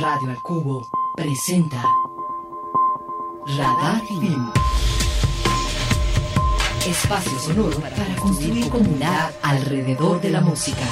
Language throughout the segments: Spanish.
Radio al Cubo presenta Radar Film. Espacio sonoro para construir comunidad alrededor de la música.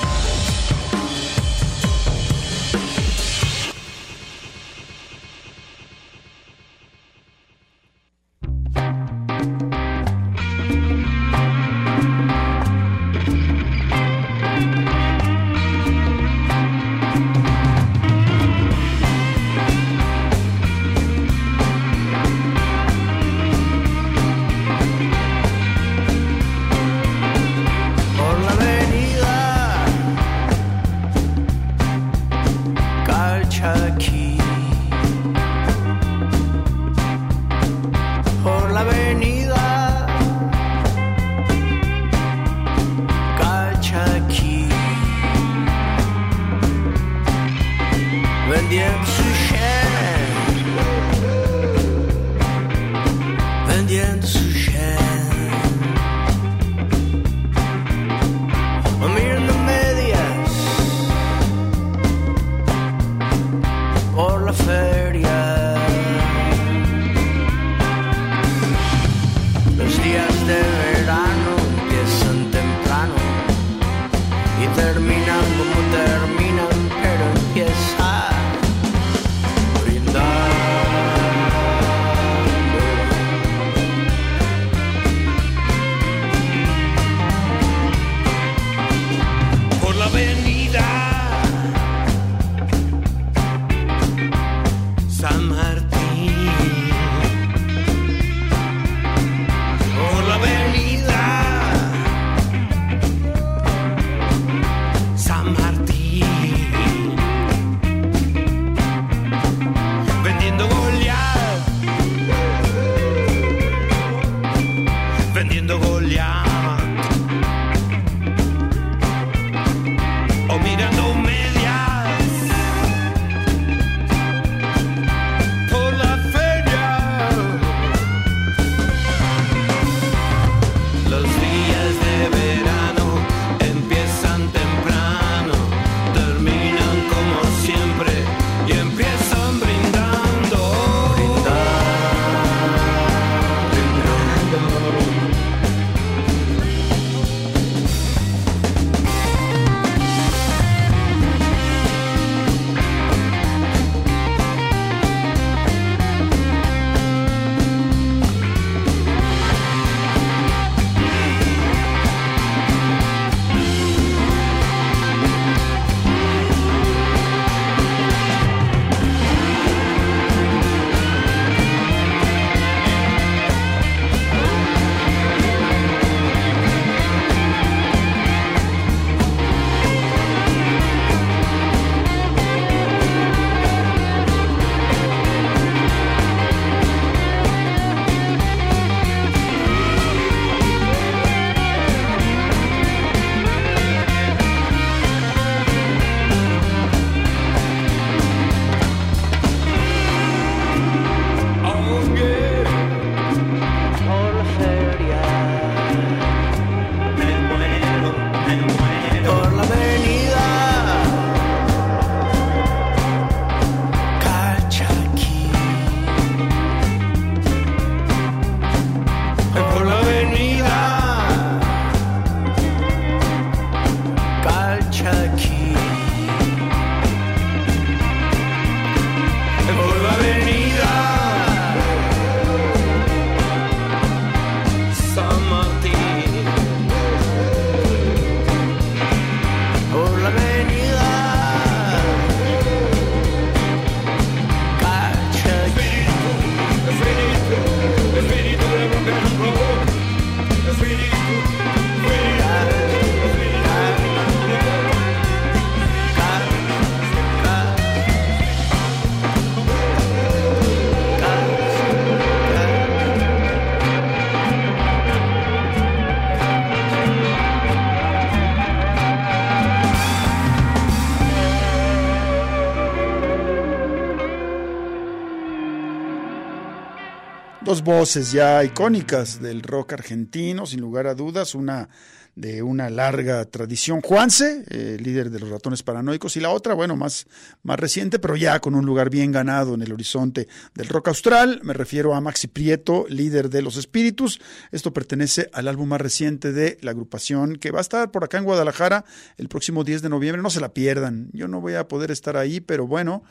dos voces ya icónicas del rock argentino, sin lugar a dudas, una de una larga tradición. Juanse, eh, líder de los ratones paranoicos, y la otra, bueno, más, más reciente, pero ya con un lugar bien ganado en el horizonte del rock austral. Me refiero a Maxi Prieto, líder de Los Espíritus. Esto pertenece al álbum más reciente de la agrupación que va a estar por acá en Guadalajara el próximo 10 de noviembre. No se la pierdan. Yo no voy a poder estar ahí, pero bueno,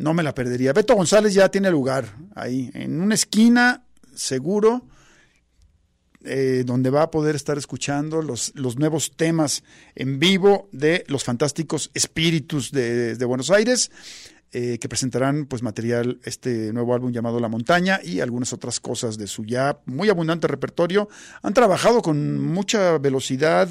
no me la perdería. Beto González ya tiene lugar ahí, en una esquina, seguro eh, donde va a poder estar escuchando los, los, nuevos temas en vivo de los fantásticos espíritus de, de Buenos Aires. Eh, que presentarán pues material, este nuevo álbum llamado La Montaña y algunas otras cosas de su ya muy abundante repertorio. Han trabajado con mucha velocidad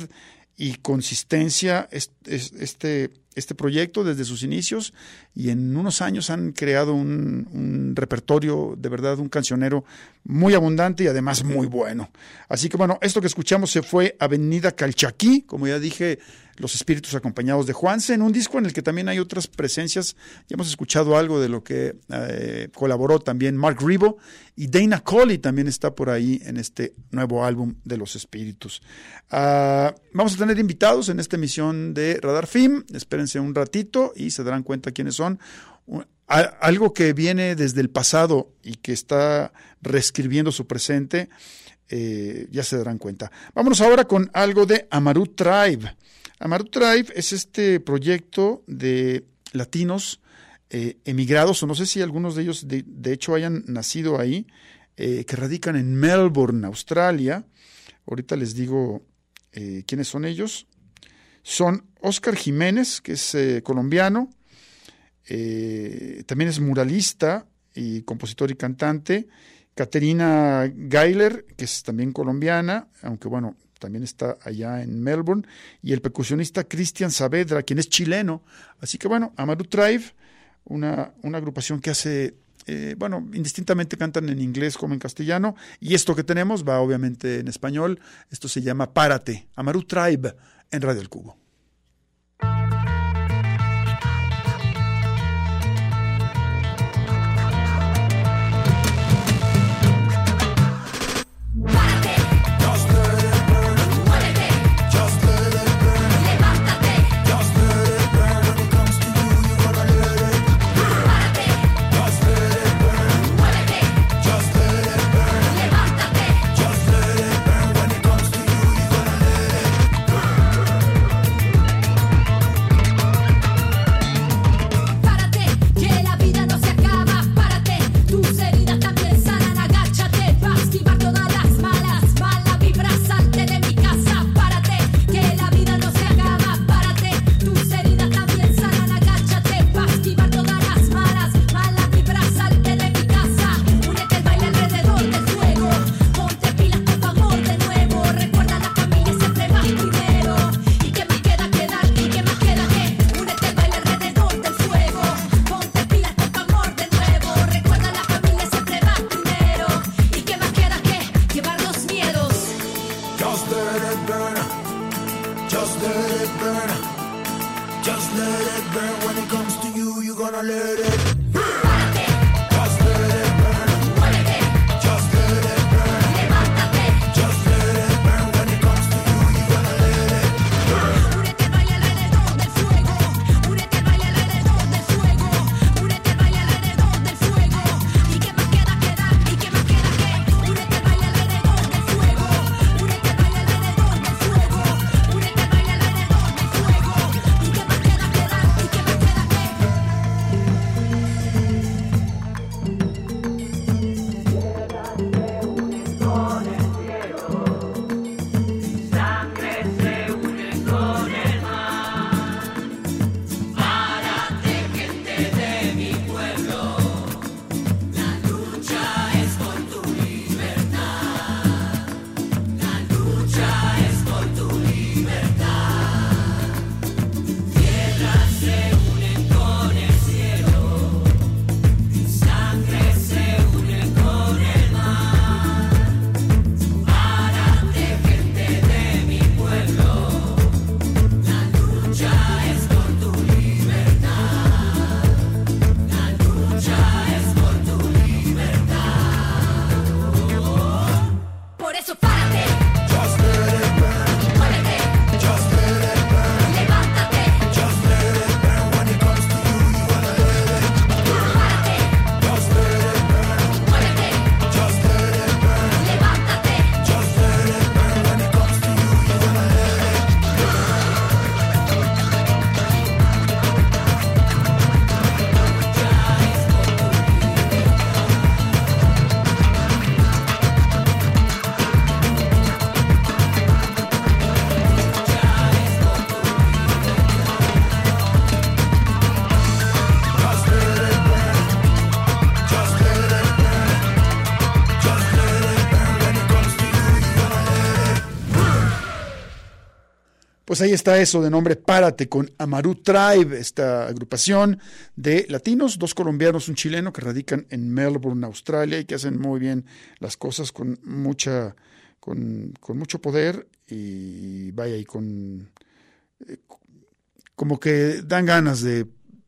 y consistencia este, este proyecto desde sus inicios y en unos años han creado un, repertorio, de verdad, un cancionero muy abundante y además muy bueno. Así que bueno, esto que escuchamos se fue Avenida Calchaquí, como ya dije, los espíritus acompañados de Juanse, en un disco en el que también hay otras presencias. Ya hemos escuchado algo de lo que eh, colaboró también Mark Ribo y Dana Colley también está por ahí en este nuevo álbum de los espíritus. Uh, vamos a tener invitados en esta emisión de Radar Film. Un ratito y se darán cuenta quiénes son. Algo que viene desde el pasado y que está reescribiendo su presente, eh, ya se darán cuenta. Vámonos ahora con algo de Amaru Tribe. Amaru Tribe es este proyecto de latinos eh, emigrados, o no sé si algunos de ellos de, de hecho hayan nacido ahí, eh, que radican en Melbourne, Australia. Ahorita les digo quiénes son ellos. Son Oscar Jiménez, que es eh, colombiano, eh, también es muralista y compositor y cantante. Caterina Geiler, que es también colombiana, aunque bueno, también está allá en Melbourne, y el percusionista Cristian Saavedra, quien es chileno. Así que bueno, Amaru Tribe, una, una agrupación que hace, eh, bueno, indistintamente cantan en inglés como en castellano, y esto que tenemos va obviamente en español, esto se llama Párate, Amaru Tribe en Radio El Cubo. let it burn when it comes to you. You gonna let it. Pues ahí está eso de nombre Párate con Amaru Tribe, esta agrupación de latinos, dos colombianos, un chileno que radican en Melbourne, Australia y que hacen muy bien las cosas con mucha, con, mucho poder y vaya y con eh, como que dan ganas de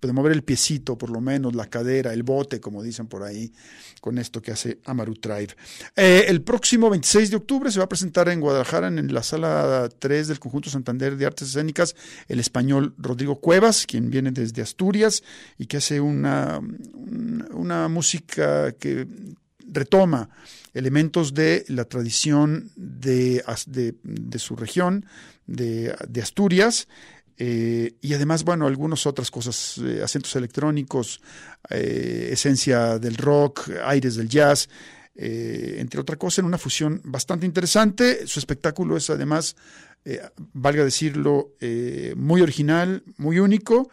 de mover el piecito, por lo menos, la cadera, el bote, como dicen por ahí, con esto que hace Amaru Tribe. Eh, el próximo 26 de octubre se va a presentar en Guadalajara, en la sala 3 del Conjunto Santander de Artes Escénicas, el español Rodrigo Cuevas, quien viene desde Asturias y que hace una, una música que retoma elementos de la tradición de, de, de su región, de, de Asturias, eh, y además, bueno, algunas otras cosas, eh, acentos electrónicos, eh, esencia del rock, aires del jazz, entre otras cosas, en una fusión bastante interesante. Su espectáculo es además, valga decirlo, muy original, muy único.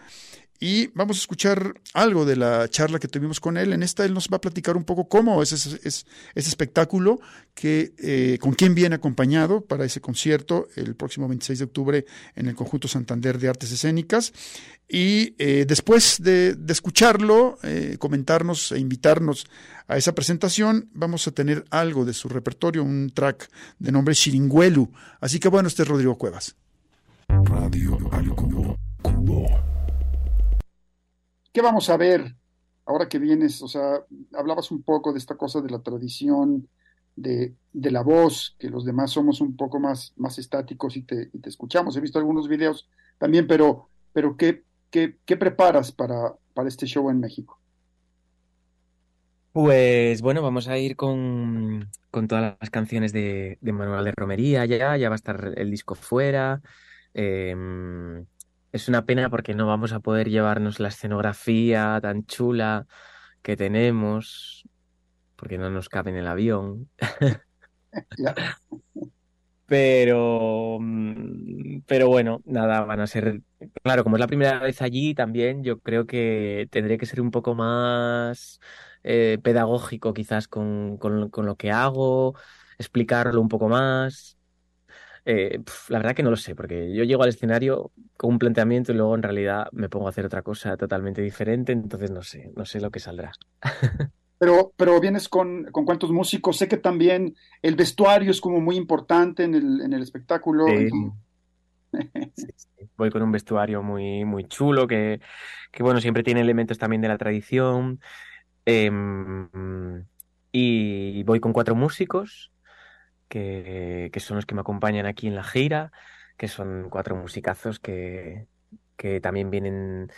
Y vamos a escuchar algo de la charla que tuvimos con él. En esta él nos va a platicar un poco cómo es ese, ese espectáculo, que, eh, con quién viene acompañado para ese concierto el próximo 26 de octubre en el Conjunto Santander de Artes Escénicas. Y eh, después de, escucharlo, eh, comentarnos e invitarnos a esa presentación, vamos a tener algo de su repertorio, un track de nombre Chiringuelu. Así que bueno, este es Rodrigo Cuevas. Radio ¿Qué vamos a ver ahora que vienes? O sea, hablabas un poco de esta cosa de la tradición, de, la voz, que los demás somos un poco más, más estáticos y te, escuchamos. He visto algunos videos también, pero, pero ¿qué, qué, preparas para, para este show en México? Pues bueno, vamos a ir con, todas las canciones de, Manuel de Romería ya, ya va a estar el disco fuera. Em, es una pena porque no vamos a poder llevarnos la escenografía tan chula que tenemos, porque no nos cabe en el avión. Pero, mm, pero bueno, nada, van a ser, claro, como es la primera vez allí también, yo creo que tendré que ser un poco más eh, pedagógico quizás con, con, con lo que hago, explicarlo un poco más. Eh, la verdad que no lo sé, porque yo llego al escenario con un planteamiento y luego en realidad me pongo a hacer otra cosa totalmente diferente, entonces no sé, no sé lo que saldrá. Pero, pero vienes con, con cuántos músicos, sé que también el vestuario es como muy importante en el, en el espectáculo. Voy con un vestuario muy, muy chulo, que, que bueno, siempre tiene elementos también de la tradición. Em, y voy con cuatro músicos que, son los que me acompañan aquí en la gira, que son cuatro musicazos que, que también vienen,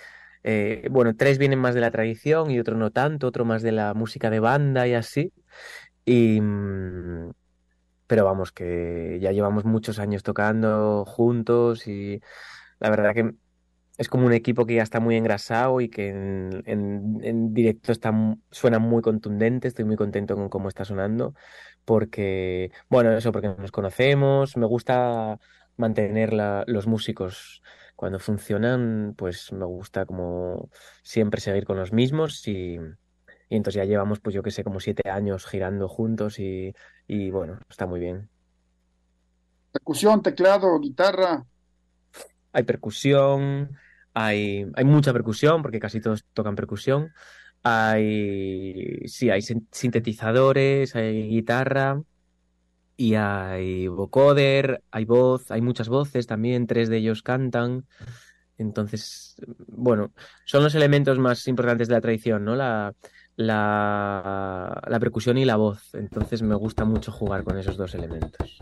eh, bueno, tres vienen más de la tradición y otro no tanto, otro más de la música de banda y así. Y, mm, pero vamos, que ya llevamos muchos años tocando juntos y la verdad que es como un equipo que ya está muy engrasado y que en, en directo está, suena muy contundente, estoy muy contento con cómo está sonando porque, bueno, eso, porque nos conocemos, me gusta mantener los músicos cuando funcionan, pues me gusta como siempre seguir con los mismos y, entonces ya llevamos, pues yo que sé, como siete años girando juntos y, y bueno, está muy bien. Percusión, teclado, guitarra. Hay percusión, hay, mucha percusión, porque casi todos tocan percusión. Hay, sí, hay sintetizadores, hay guitarra y hay vocoder, hay voz, hay muchas voces también, tres de ellos cantan. Entonces, bueno, son los elementos más importantes de la tradición, ¿no? La, la percusión y la voz. Entonces me gusta mucho jugar con esos dos elementos.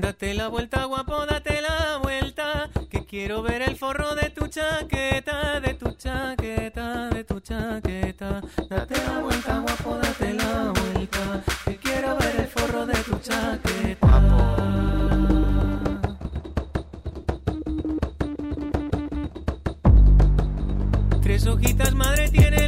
Date la vuelta, guapo, date la vuelta. Que quiero ver el forro de tu chaqueta, de tu chaqueta, de tu chaqueta. Date la vuelta, guapo, date la vuelta. Que quiero ver el forro de tu chaqueta. Tres hojitas, madre, tiene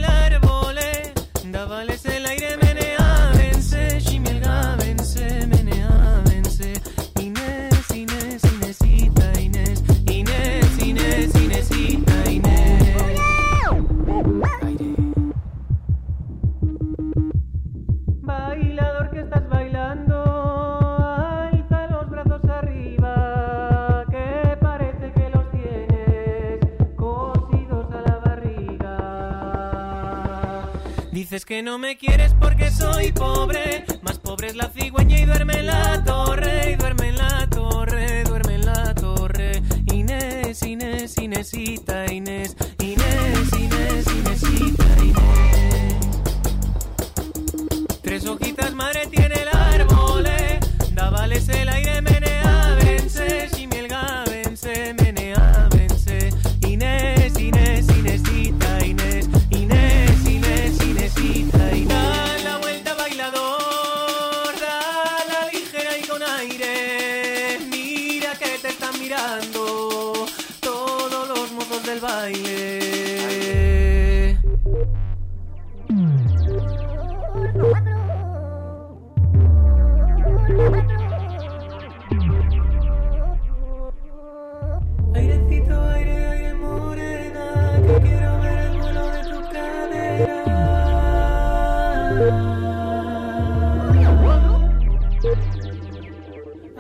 que no me quieres porque soy pobre, más pobre es la cigüeña y duerme en la torre, y duerme en la torre, duerme en la torre. Inés, Inés, Inés,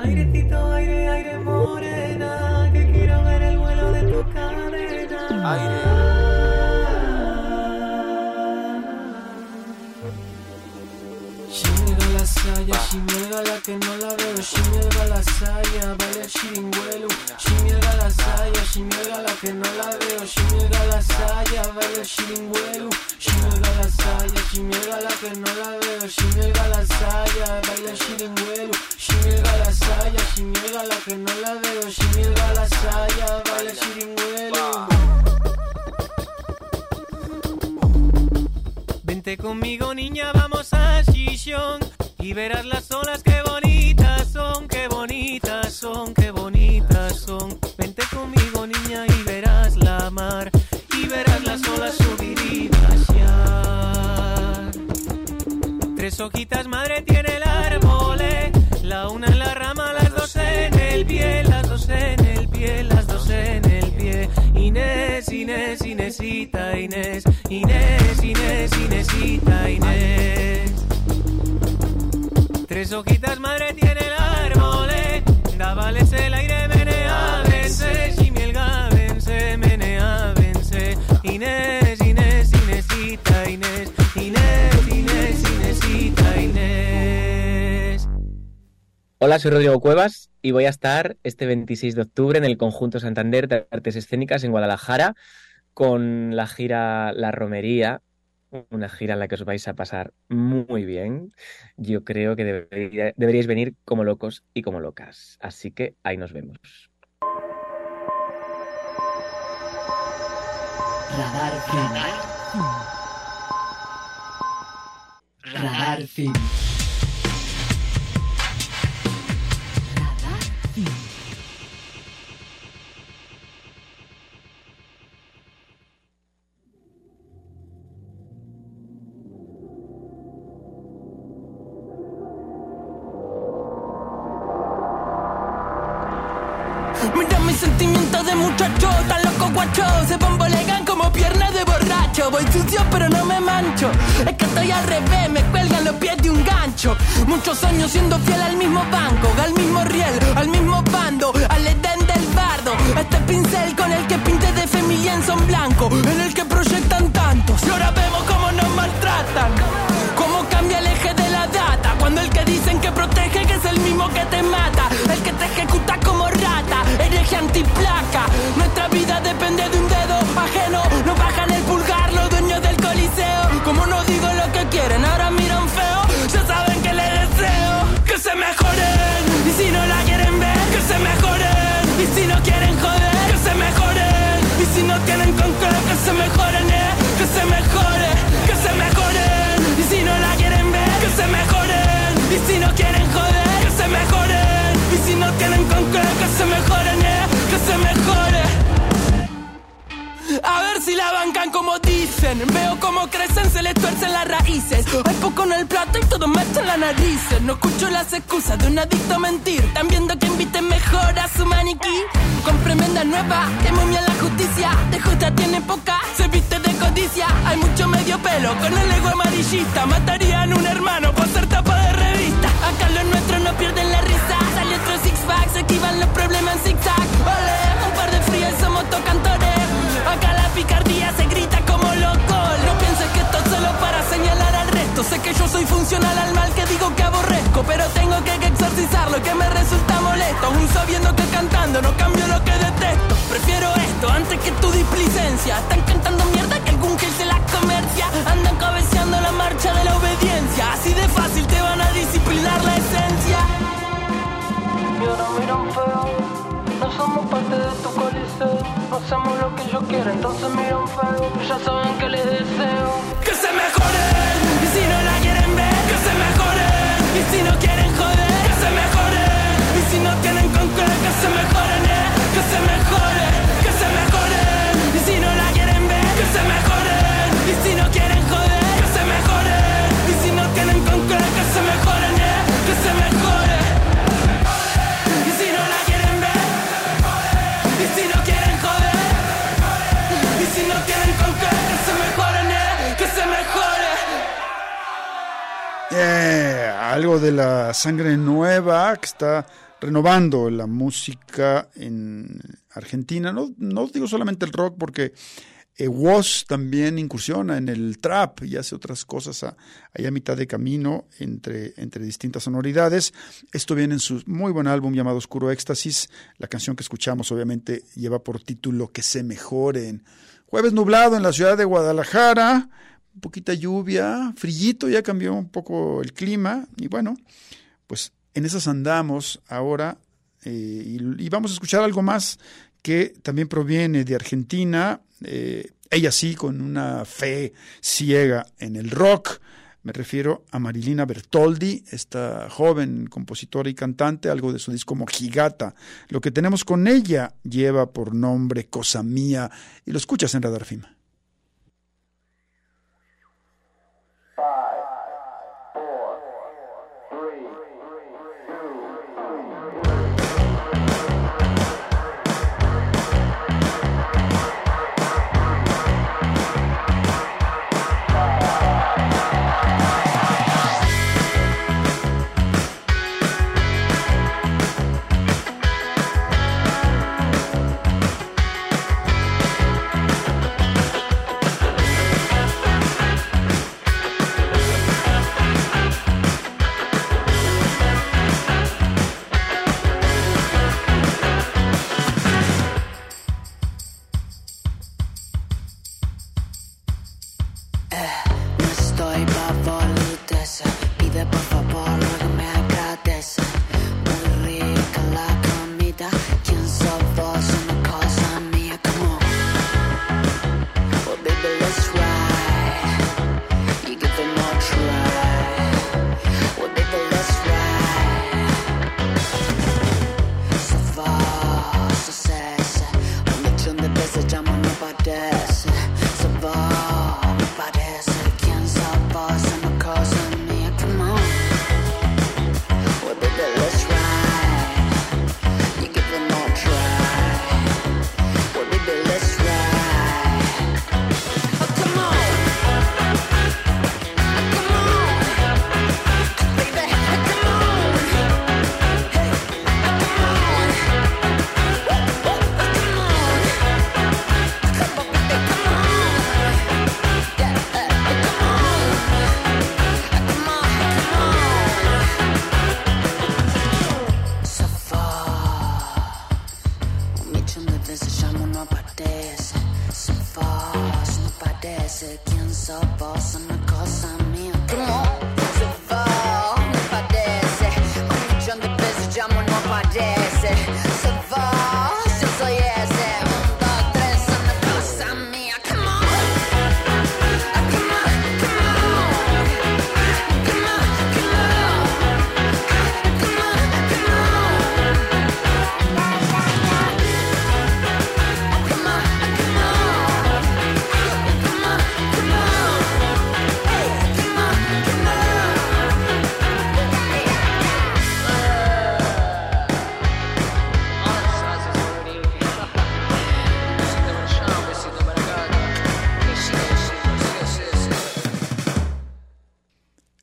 Airecito, aire, aire morena, que quiero ver el vuelo de tu cadera. Shimielga la la que no la veo, la saya, baila el chiringuelo. Shimielga la saya, shimielga la que no la veo, la saya, baila el chiringuelo. Shimielga la saya, shimielga la que no la veo, la saya, baila el chiringuelo. Shimielga la saya, shimielga la que no la veo, shimielga la saya, baila el chiringuelo. Vente conmigo niña, vamos a Shishon y verás las olas que bonitas son, qué bonitas son, qué bonitas son. Vente conmigo niña y verás la mar y verás las olas subir y bajar. Tres hojitas madre tiene el árbol, eh, la una en la rama, las dos en el pie, las dos en el pie, las dos en el pie. Inés, Inés, Inésita, Inés, Inés, Inés, Inésita, Inés. Tres hojitas madre tiene el árbol, eh, dávales el aire, vence, menea, vence. Inés, Inés, Inésita, Inés, Inés, Inés, Inésita, Inés. Hola, soy Rodrigo Cuevas y voy a estar este 26 de octubre en el Conjunto Santander de Artes Escénicas en Guadalajara con la gira La Romería, una gira en la que os vais a pasar muy bien. Yo creo que debería- deberíais venir como locos y como locas. Así que ahí nos vemos. Radar Film. Radar Film. Radar Film. Muchos años siendo si la bancan como dicen. Veo cómo crecen, se les tuercen las raíces. Hay poco en el plato y todo me en la narices. No escucho las excusas de un adicto a mentir. Están viendo que inviten mejor a su maniquí. Con tremenda nueva, que momia la justicia. De justa tiene poca, se viste de codicia. Hay mucho medio pelo con el ego amarillista. Matarían un hermano por ser tapa de revista. Acá los nuestros no pierden la risa. Sale otro six pack, se esquivan los problemas en zigzag. Ole, un par de frías somos tocantores. Acá la picardía se grita como loco. No pienses que esto es solo para señalar al resto. Sé que yo soy funcional al mal que digo que aborrezco. Pero tengo que exorcizar lo que me resulta molesto. Aún sabiendo que cantando no cambio lo que detesto. Prefiero esto antes que tu displicencia. Están cantando mierda que algún que se la comercia. Andan cabeceando la marcha de la obediencia. Así de fácil te van a disciplinar la esencia. Yo no feo. No somos parte de tu coliseo. Hacemos lo que yo quiero, entonces miran feo. Ya saben que les deseo. Que se mejoren. Y si no la quieren ver, que se mejoren. Y si no quieren joder, que se mejoren. Y si no tienen con qué, que se mejoren, Eh, algo de la sangre nueva que está renovando la música en Argentina. No, no digo solamente el rock, porque eh, Woz también incursiona en el trap y hace otras cosas ahí a mitad de camino entre, entre distintas sonoridades. Esto viene en su muy buen álbum llamado Oscuro Éxtasis. La canción que escuchamos obviamente lleva por título Que se mejoren. Jueves nublado en la ciudad de Guadalajara un poquita lluvia, frillito, ya cambió un poco el clima y bueno, pues en esas andamos ahora eh, y, vamos a escuchar algo más que también proviene de Argentina, eh, ella sí, con una fe ciega en el rock. Me refiero a Marilina Bertoldi, esta joven compositora y cantante, algo de su disco Mojigata. Lo que tenemos con ella lleva por nombre Cosa Mía y lo escuchas en Radar Film.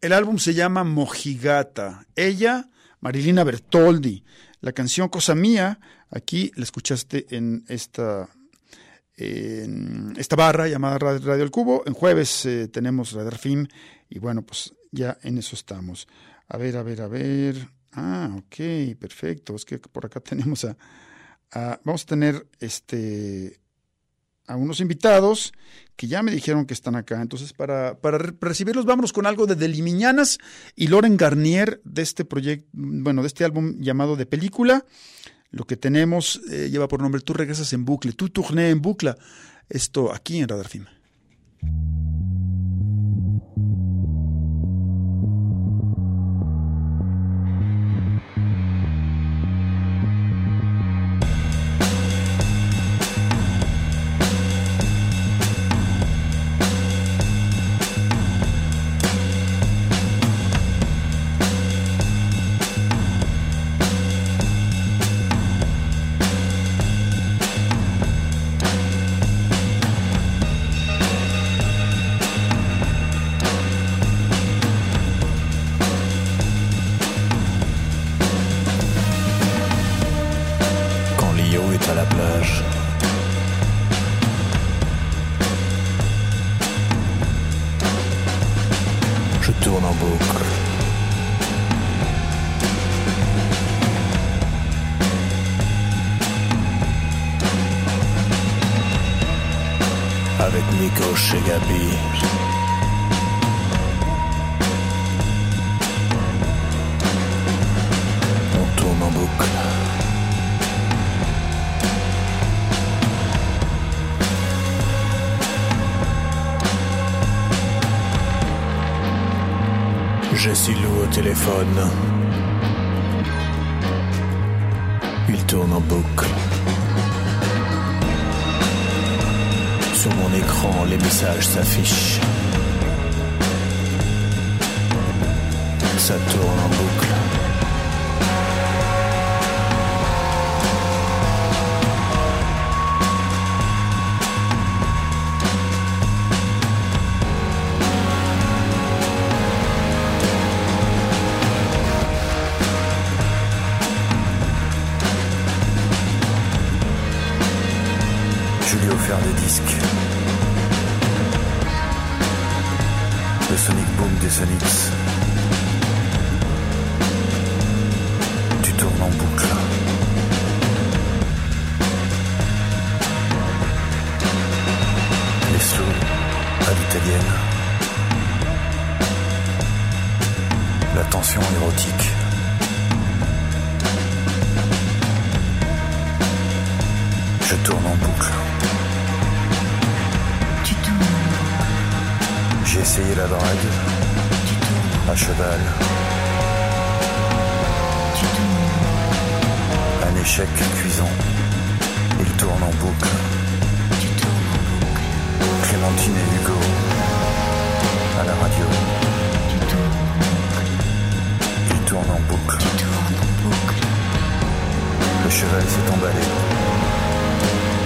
El álbum se llama Mojigata. Ella, Marilina Bertoldi. La canción Cosa Mía, aquí la escuchaste en esta, en esta barra llamada Radio, El Cubo. En jueves eh, tenemos Radar Film y bueno, pues ya en eso estamos. A ver, a ver, a ver. Ah, ok, perfecto. Es que por acá tenemos a- vamos a tener este a unos invitados que ya me dijeron que están acá. Entonces, para, para re- recibirlos, vámonos con algo de Delimiñanas y Loren Garnier de este proyecto, bueno, de este álbum llamado De Película. Lo que tenemos eh, lleva por nombre Tú regresas en bucle, tú tourné en bucle. Esto aquí en Radar Film. Tourne en boucle. Avec Nico chez Gabi. J'ai Silou au téléphone. Il tourne en boucle. Sur mon écran, les messages s'affichent. Ça tourne en boucle. J'ai la drague à cheval. Un échec cuisant. Il tourne en boucle. Clémentine et Hugo à la radio. Il tourne en boucle, Le cheval s'est emballé.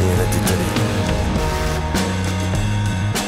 Et elle a détalé.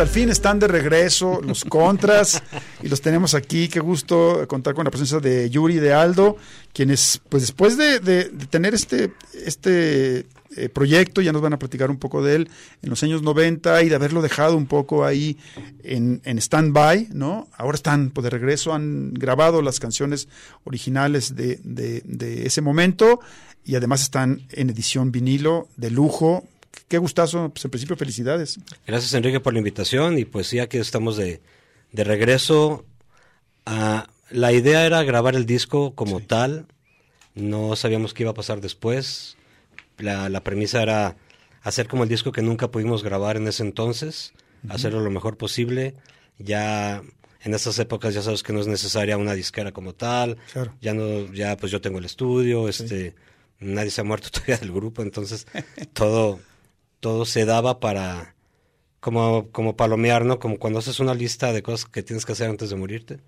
al fin están de regreso los contras y los tenemos aquí. Qué gusto contar con la presencia de Yuri de Aldo, quienes, pues después de, de- de tener este, este eh, proyecto, ya nos van a platicar un poco de él, en los años 90 y de haberlo dejado un poco ahí en, en stand-by, ¿no? Ahora están pues, de regreso, han grabado las canciones originales de, de, de ese momento y además están en edición vinilo de lujo. Qué gustazo, pues en principio felicidades. Gracias Enrique por la invitación y pues sí, aquí estamos de, de regreso. Ah, la idea era grabar el disco como tal, no sabíamos qué iba a pasar después. La, la premisa era hacer como el disco que nunca pudimos grabar en ese entonces, hacerlo lo mejor posible. Ya en estas épocas ya sabes que no es necesaria una disquera como tal. Claro. Ya no, ya pues yo tengo el estudio, este, nadie se ha muerto todavía del grupo, entonces todo, todo se daba para como, como palomear, ¿no? Como cuando haces una lista de cosas que tienes que hacer antes de morirte.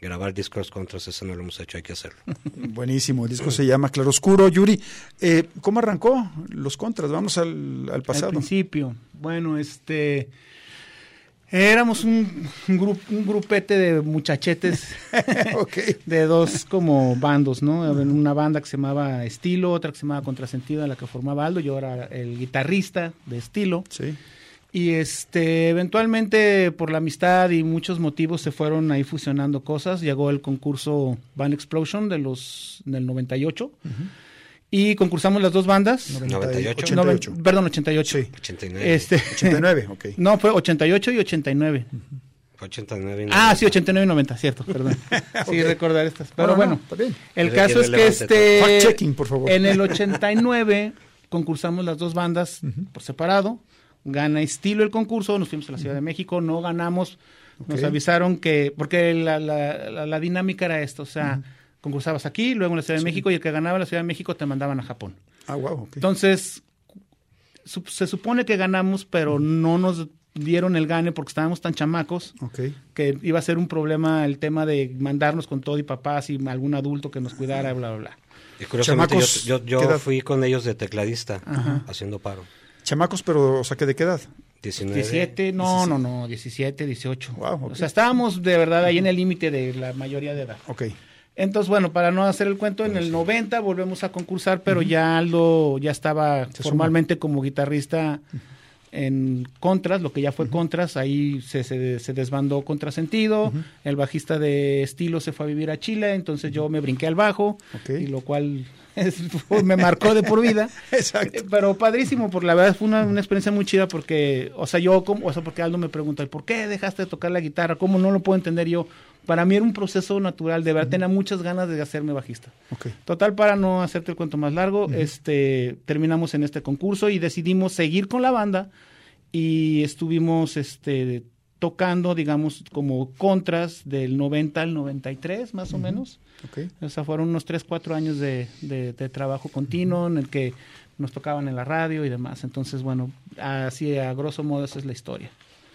Grabar discos contras, eso no lo hemos hecho, hay que hacerlo. Buenísimo, el disco se llama Claroscuro. Yuri, eh, ¿cómo arrancó los contras? Vamos al, al pasado. Al principio. Bueno, este. Éramos un, un, grup- un grupete de muchachetes de dos como bandos, ¿no? Una banda que se llamaba Estilo, otra que se llamaba Contrasentido, en la que formaba Aldo. Yo era el guitarrista de Estilo. Sí. Y este, eventualmente por la amistad y muchos motivos se fueron ahí fusionando cosas. Llegó el concurso Band Explosion de los del 98 y concursamos las dos bandas. 98. Noven- 88. perdón, 88. Sí. 89. Este, 89, ok. no, fue 88 y 89. 89 y Ah, 90. sí, 89 y 90, cierto, perdón. Sí, Ok. recordar estas. Pero No, no, bueno, está bien. el Irre- caso es que este... Fact-checking, por favor. En el 89 concursamos las dos bandas por separado. Gana estilo el concurso, nos fuimos a la Ciudad de México, no ganamos. Nos Ok. avisaron que, porque la, la, la, la dinámica era esto, o sea, concursabas aquí, luego en la Ciudad de México y el que ganaba en la Ciudad de México te mandaban a Japón. Ah, wow. Entonces, su- se supone que ganamos, pero no nos dieron el gane porque estábamos tan chamacos Ok. que iba a ser un problema el tema de mandarnos con todo y papás y algún adulto que nos cuidara, bla, bla, bla. Y curiosamente Chamacos, yo, yo, ¿qué yo fui con ellos de tecladista, haciendo paro. Chamacos, pero, o sea, ¿que ¿de qué edad? 19. 17, no, no, no, 17, 18. Wow. O sea, estábamos de verdad ahí en el límite de la mayoría de edad. Ok. Entonces, bueno, para no hacer el cuento, en el 90 volvemos a concursar, pero ya Aldo ya estaba Se formalmente como guitarrista en Contras, lo que ya fue Contras, ahí se, se, se desbandó Contrasentido, el bajista de estilo se fue a vivir a Chile, entonces yo me brinqué al bajo, y lo cual es- me marcó de por vida. Exacto. Eh, Pero padrísimo, por la verdad fue una, una experiencia muy chida porque, o sea, yo, como, o sea, porque Aldo me pregunta, ¿y por qué dejaste de tocar la guitarra? ¿Cómo no lo puedo entender yo? Para mí era un proceso natural, de verdad tenía muchas ganas de hacerme bajista. Ok. Total, para no hacerte el cuento más largo, este, terminamos en este concurso y decidimos seguir con la banda y estuvimos este, tocando, digamos, como contras del 90 al 93, más o menos. Ok. O sea, fueron unos 3, 4 años de, de- de trabajo continuo en el que nos tocaban en la radio y demás. Entonces, bueno, así a grosso modo esa es la historia.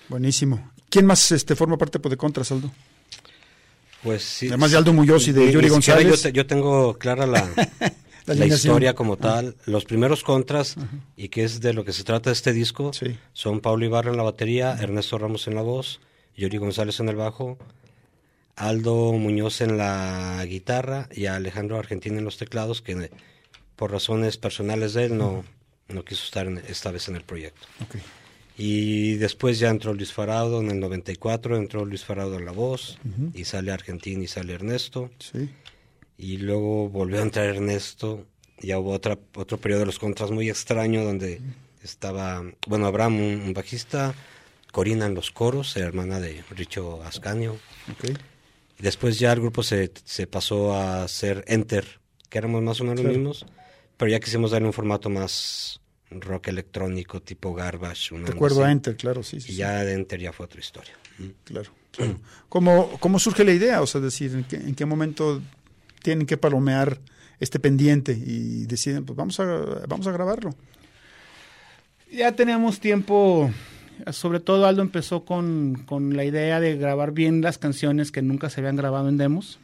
Buenísimo. ¿Quién más este, forma parte pues, de Contras, Aldo? Pues sí. Además de Aldo Muñoz y de Ni- Yuri ni González. Yo, te- yo tengo clara la, la, historia como tal. Los primeros contras, y que es de lo que se trata este disco, Sí. son Pablo Ibarra en la batería, Ernesto Ramos en la voz, Yuri González en el bajo, Aldo Muñoz en la guitarra y Alejandro Argentina en los teclados, que por razones personales de él no, no quiso estar en- esta vez en el proyecto. Ok. Y después ya entró Luis Faraudo en el 94, entró Luis Faraudo en la voz, y sale Argentina y sale Ernesto, Sí. y luego volvió a entrar Ernesto, ya hubo otra, otro periodo de los contras muy extraño donde estaba, bueno, Abraham, un, un bajista, Corina en los coros, hermana de Richo Ascanio, Ok. y después ya el grupo se, se pasó a ser Enter, que éramos más o menos los mismos, pero ya quisimos darle un formato más rock electrónico, tipo Garbage. una a. Enter, claro, sí, sí. Y sí. ya de Enter ya fue otra historia. Claro, claro. ¿Cómo, ¿Cómo surge la idea? O sea, decir, ¿en qué, en qué momento tienen que palomear este pendiente y deciden, pues vamos a, vamos a grabarlo? Ya teníamos tiempo, sobre todo Aldo empezó con, con la idea de grabar bien las canciones que nunca se habían grabado en demos.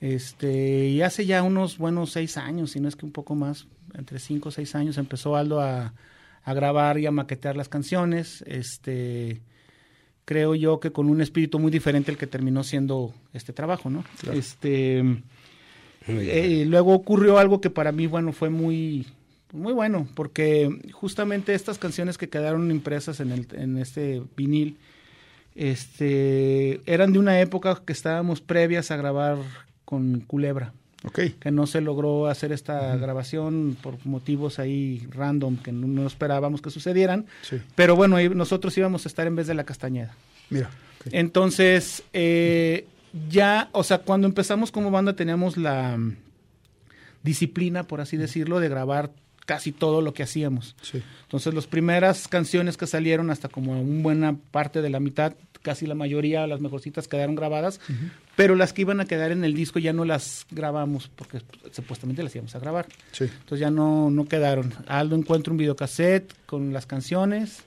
Este, y hace ya unos buenos seis años, si no es que un poco más, entre cinco o seis años, empezó Aldo a, a grabar y a maquetear las canciones. Este, creo yo que con un espíritu muy diferente al que terminó siendo este trabajo, ¿no? Este, eh, luego ocurrió algo que para mí, bueno, fue muy, muy bueno, porque justamente estas canciones que quedaron impresas en, el, en este vinil, este, eran de una época que estábamos previas a grabar con Culebra, Ok. que no se logró hacer esta grabación por motivos ahí random que no, no esperábamos que sucedieran, Sí. pero bueno, nosotros íbamos a estar en vez de la Castañeda. Mira. Entonces, eh, ya, o sea, cuando empezamos como banda teníamos la mm, disciplina, por así decirlo, de grabar casi todo lo que hacíamos. Sí. Entonces, las primeras canciones que salieron, hasta como una buena parte de la mitad, casi la mayoría, las mejorcitas quedaron grabadas, pero las que iban a quedar en el disco ya no las grabamos, porque pues, supuestamente las íbamos a grabar. Sí. Entonces ya no, no quedaron. Aldo encuentra un videocassette con las canciones.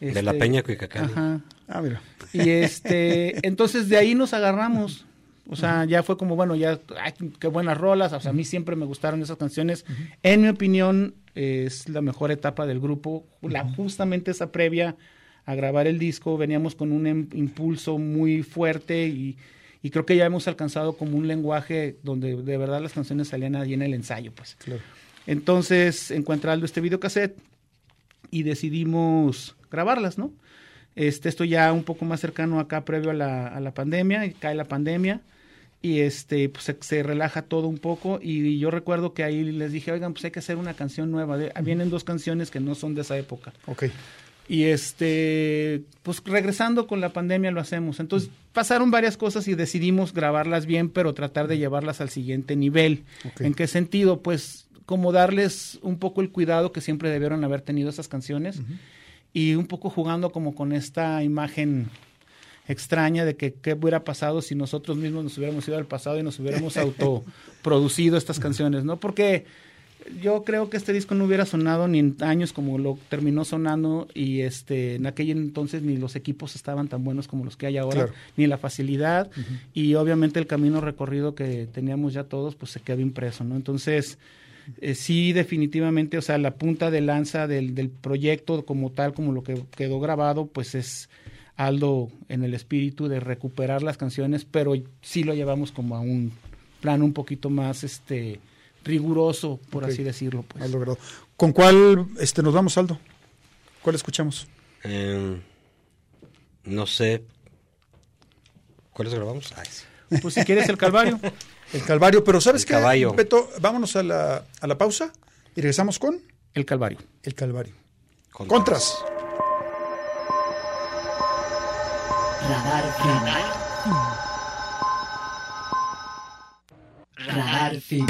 De la Este, Peña Cuicacán. Ajá. Ah, mira. Y este, entonces de ahí nos agarramos. O sea, ya fue como, bueno, ya, ay, qué buenas rolas. O sea, a mí siempre me gustaron esas canciones. En mi opinión, es la mejor etapa del grupo. La, justamente esa previa a grabar el disco, veníamos con un em- impulso muy fuerte y, y creo que ya hemos alcanzado como un lenguaje donde de verdad las canciones salían ahí en el ensayo, pues. Claro. Entonces encuentra Aldo este videocassette y decidimos grabarlas, ¿no? Este, esto ya un poco más cercano acá previo a la, a la pandemia, y cae la pandemia y este, pues se, se relaja todo un poco y yo recuerdo que ahí les dije, oigan, pues hay que hacer una canción nueva, de- vienen dos canciones que no son de esa época. Ok. Y este, pues regresando con la pandemia lo hacemos. Entonces pasaron varias cosas y decidimos grabarlas bien, pero tratar de llevarlas al siguiente nivel. ¿En qué sentido? Pues como darles un poco el cuidado que siempre debieron haber tenido esas canciones y un poco jugando como con esta imagen extraña de que qué hubiera pasado si nosotros mismos nos hubiéramos ido al pasado y nos hubiéramos autoproducido estas canciones, ¿no? Porque yo creo que este disco no hubiera sonado ni en años como lo terminó sonando y este en aquel entonces ni los equipos estaban tan buenos como los que hay ahora, Claro. ni la facilidad y obviamente el camino recorrido que teníamos ya todos pues se quedó impreso, ¿no? Entonces eh, sí definitivamente, o sea, la punta de lanza del, del proyecto como tal, como lo que quedó grabado, pues es Aldo en el espíritu de recuperar las canciones, pero sí lo llevamos como a un plano un poquito más este riguroso, por así decirlo. Pues. Has logrado. ¿Con cuál este, nos vamos, Aldo? ¿Cuál escuchamos? Eh, no sé. ¿Cuáles grabamos? Ay, sí. Pues si quieres el Calvario. El Calvario, pero ¿sabes El qué? caballo. Beto, vámonos a la, a la pausa y regresamos con El Calvario. el Calvario. Contras. Contras. Radar Fin. Radar Fin.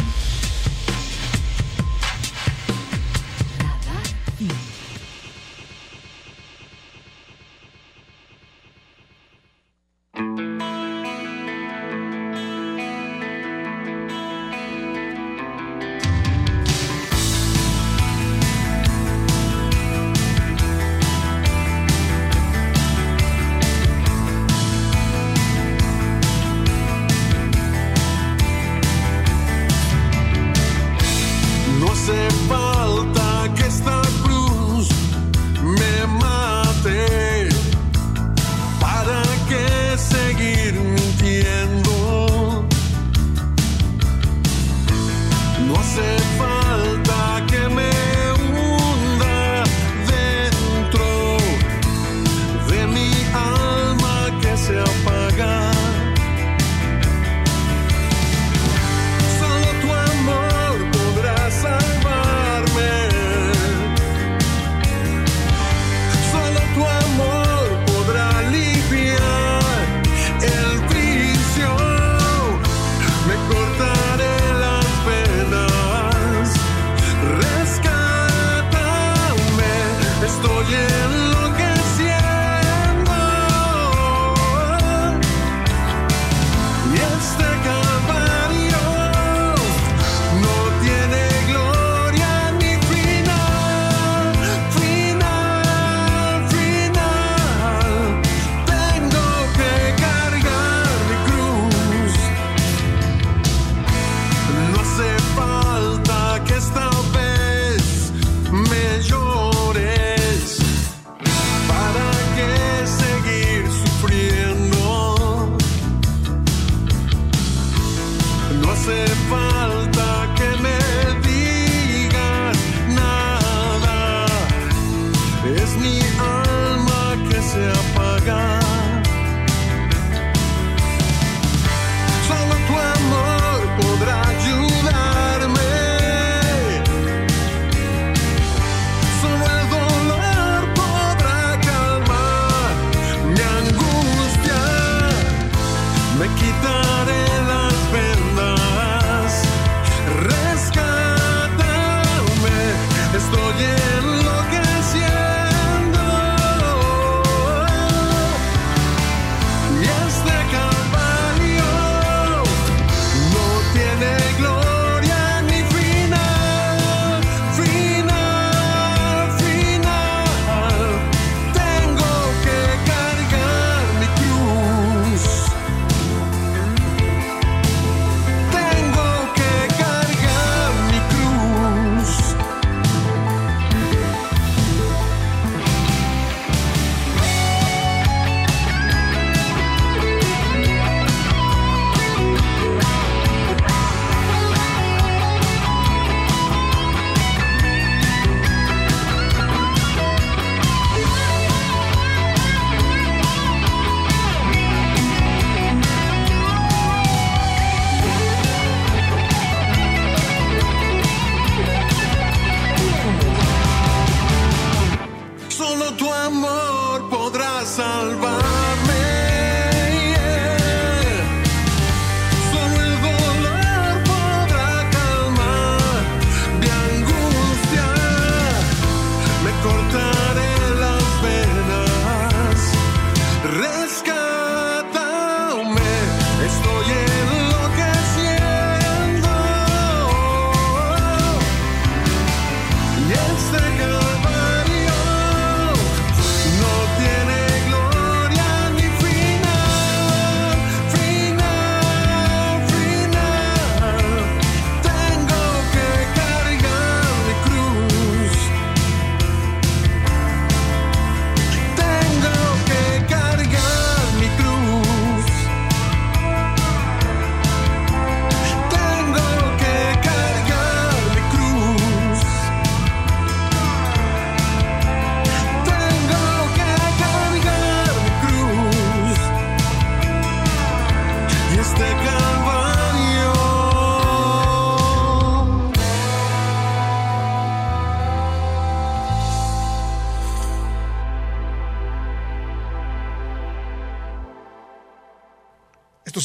Y este calvario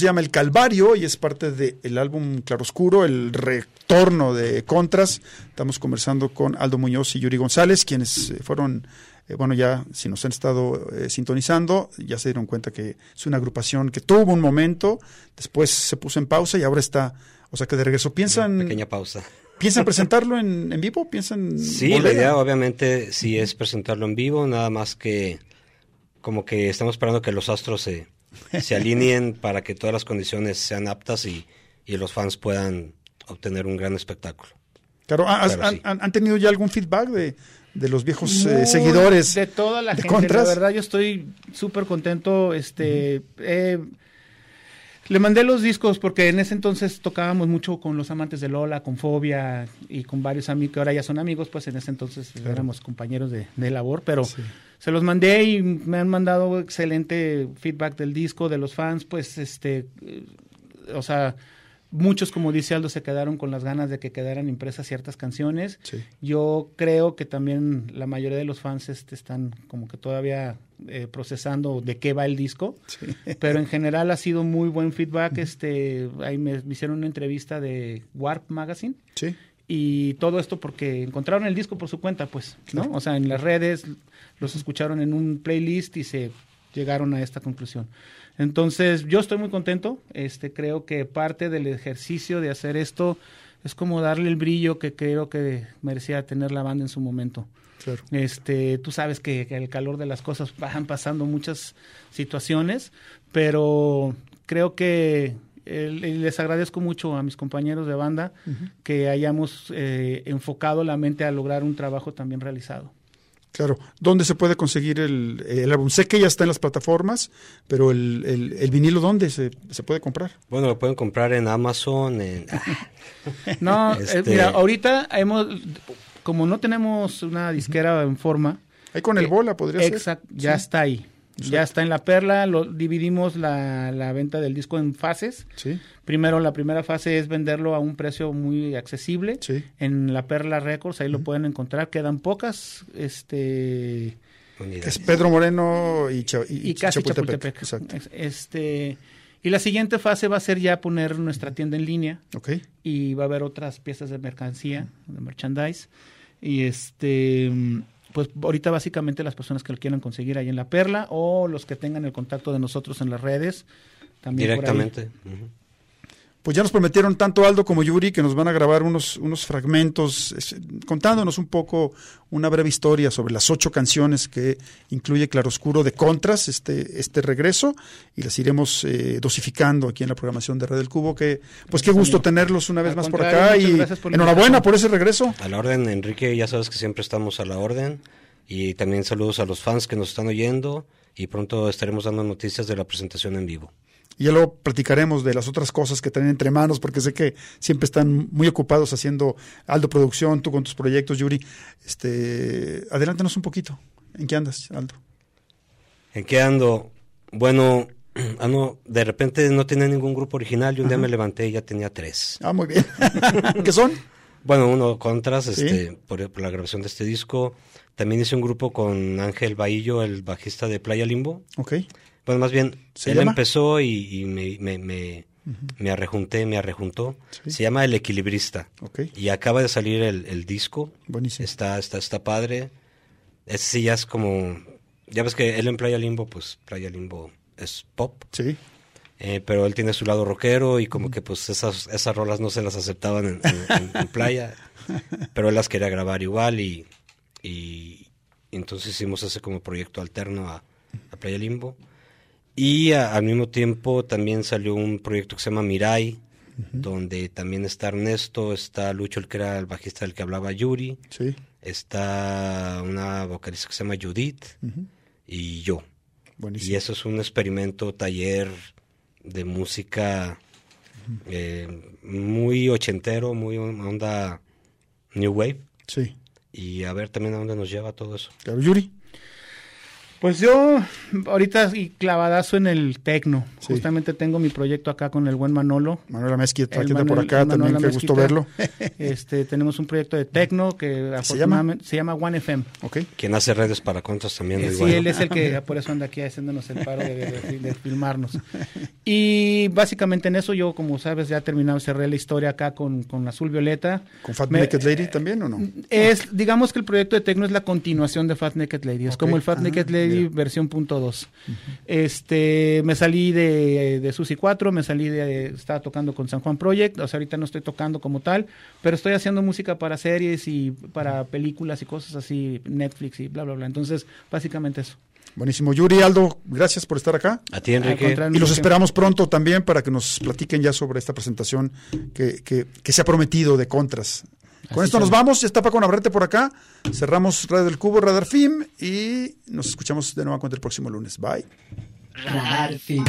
se llama El Calvario y es parte del álbum Claroscuro, el retorno de Contras. Estamos conversando con Aldo Muñoz y Yuri González, quienes eh, fueron, eh, bueno, ya si nos han estado eh, sintonizando, ya se dieron cuenta que es una agrupación que tuvo un momento, después se puso en pausa y ahora está, o sea que de regreso. ¿Piensan, Pequeña pausa. ¿piensan presentarlo en, en vivo? ¿Piensan Sí, la volver idea obviamente sí es presentarlo en vivo, nada más que como que estamos esperando que los astros se, se alineen para que todas las condiciones sean aptas y, y los fans puedan obtener un gran espectáculo. Claro, ¿has- Claro, sí. han, han tenido ya algún feedback de, de los viejos eh, seguidores? de toda la de gente Contras? la verdad yo estoy súper contento este eh, le mandé los discos porque en ese entonces tocábamos mucho con los amantes de Lola, con Fobia y con varios amigos que ahora ya son amigos, pues en ese entonces éramos compañeros de, de labor, pero se los mandé y me han mandado excelente feedback del disco, de los fans, pues este, eh, o sea, muchos, como dice Aldo, se quedaron con las ganas de que quedaran impresas ciertas canciones. Sí. Yo creo que también la mayoría de los fans este, están como que todavía eh, procesando de qué va el disco, pero en general ha sido muy buen feedback. Este, ahí me, me hicieron una entrevista de Warp Magazine Sí. Y todo esto porque encontraron el disco por su cuenta, pues, ¿no? O sea, en las redes los escucharon en un playlist y se llegaron a esta conclusión. Entonces, yo estoy muy contento. Este, creo que parte del ejercicio de hacer esto es como darle el brillo que creo que merecía tener la banda en su momento. Claro. Este, tú sabes que, que el calor de las cosas van pasando muchas situaciones, pero creo que les agradezco mucho a mis compañeros de banda que hayamos eh, enfocado la mente a lograr un trabajo también realizado. Claro. ¿Dónde se puede conseguir el, el álbum? Sé que ya está en las plataformas, pero el, el- el vinilo, ¿dónde se, se puede comprar? Bueno, lo pueden comprar en Amazon, en... No, eh, Este- mira, ahorita hemos, como no tenemos una disquera en forma. Ahí con el eh, bola podría ser. Exacto, ya Sí. está ahí. Ya está en la perla, lo, dividimos la, la venta del disco en fases. Sí, Primero, la primera fase es venderlo a un precio muy accesible. sí. En la Perla Records, ahí lo pueden encontrar. Quedan pocas, este... Es Pedro Moreno y, Cha- y, y casi Chapultepec. Chapultepec. Exacto. Es- Este, y la siguiente fase va a ser ya poner nuestra tienda en línea Ok. y va a haber otras piezas de mercancía, de merchandise. Y este, pues ahorita básicamente las personas que lo quieran conseguir ahí en La Perla o los que tengan el contacto de nosotros en las redes. También. Directamente. Pues ya nos prometieron tanto Aldo como Yuri que nos van a grabar unos, unos fragmentos es, contándonos un poco una breve historia sobre las ocho canciones que incluye Claroscuro de Contras, este, este regreso, y las iremos eh, dosificando aquí en la programación de Red del Cubo, que pues qué gusto tenerlos una vez Al más por acá y por enhorabuena por ese regreso. A la orden, Enrique, ya sabes que siempre estamos a la orden. Y también saludos a los fans que nos están oyendo. Y pronto estaremos dando noticias de la presentación en vivo. Y ya luego platicaremos de las otras cosas que tienen entre manos, porque sé que siempre están muy ocupados haciendo Aldo Producción, tú con tus proyectos, Yuri. Este, adelántanos un poquito. ¿En qué andas, Aldo? ¿En qué ando? Bueno, ah, no, de repente no tenía ningún grupo original y un día me levanté y ya tenía tres. Ah, muy bien. ¿Qué son? Bueno, uno contras Sí. este, por, por la grabación de este disco. También hice un grupo con Ángel Bahillo, el bajista de Playa Limbo. Ok. Bueno, más bien, ¿Se él llama? empezó y, y me, me, me, me arrejunté, me arrejuntó. Sí. Se llama El Equilibrista. Y acaba de salir el, el disco. Buenísimo. Está, está, está padre. Ese sí ya es como... Ya ves que él en Playa Limbo, pues Playa Limbo es pop. Sí. Eh, pero él tiene su lado rockero y como que pues esas, esas rolas no se las aceptaban en, en- en- en playa, pero él las quería grabar igual y, y entonces hicimos ese como proyecto alterno a, a Playa Limbo. Y a- al mismo tiempo también salió un proyecto que se llama Mirai, donde también está Ernesto, está Lucho, el que era el bajista del que hablaba Yuri, Sí. está una vocalista que se llama Judith y yo. Buenísimo. Y eso es un experimento, taller de música eh, muy ochentero, muy onda New Wave. Sí. Y a ver también a dónde nos lleva todo eso. Claro, Yuri. Pues yo ahorita y clavadazo en el tecno. Sí. Justamente tengo mi proyecto acá con el buen Manolo. Manuela Mezquita, que anda por acá también, qué gusto verlo. Este, tenemos un proyecto de tecno que se llama? se llama One FM. Ok. Quien hace redes para contras también Eh, sí, bueno. él es el que por eso anda aquí haciéndonos el paro de, de- de filmarnos. Y básicamente en eso yo, como sabes, ya he terminado, cerré la historia acá con, con Azul Violeta. ¿Con Fat Me- Naked Lady también o no? Es, digamos que el proyecto de Tecno es la continuación de Fat Naked Lady. Es Ok. como el Fat Ah, Naked Lady versión punto dos. Este, me salí de, de Susi 4, me salí de, estaba tocando con San Juan Project, o sea, ahorita no estoy tocando como tal, pero estoy haciendo música para series y para películas y cosas así, Netflix y bla, bla, bla. Entonces, básicamente eso. Buenísimo. Yuri, Aldo, gracias por estar acá. A ti, Enrique. Y los esperamos pronto también para que nos platiquen ya sobre esta presentación que, que, que se ha prometido de contras. Con Así esto nos vamos, ya está Paco Navarrete por acá. Cerramos Radio del Cubo, Radar Film y nos escuchamos de nuevo cuenta el próximo lunes. Bye. Radar Film.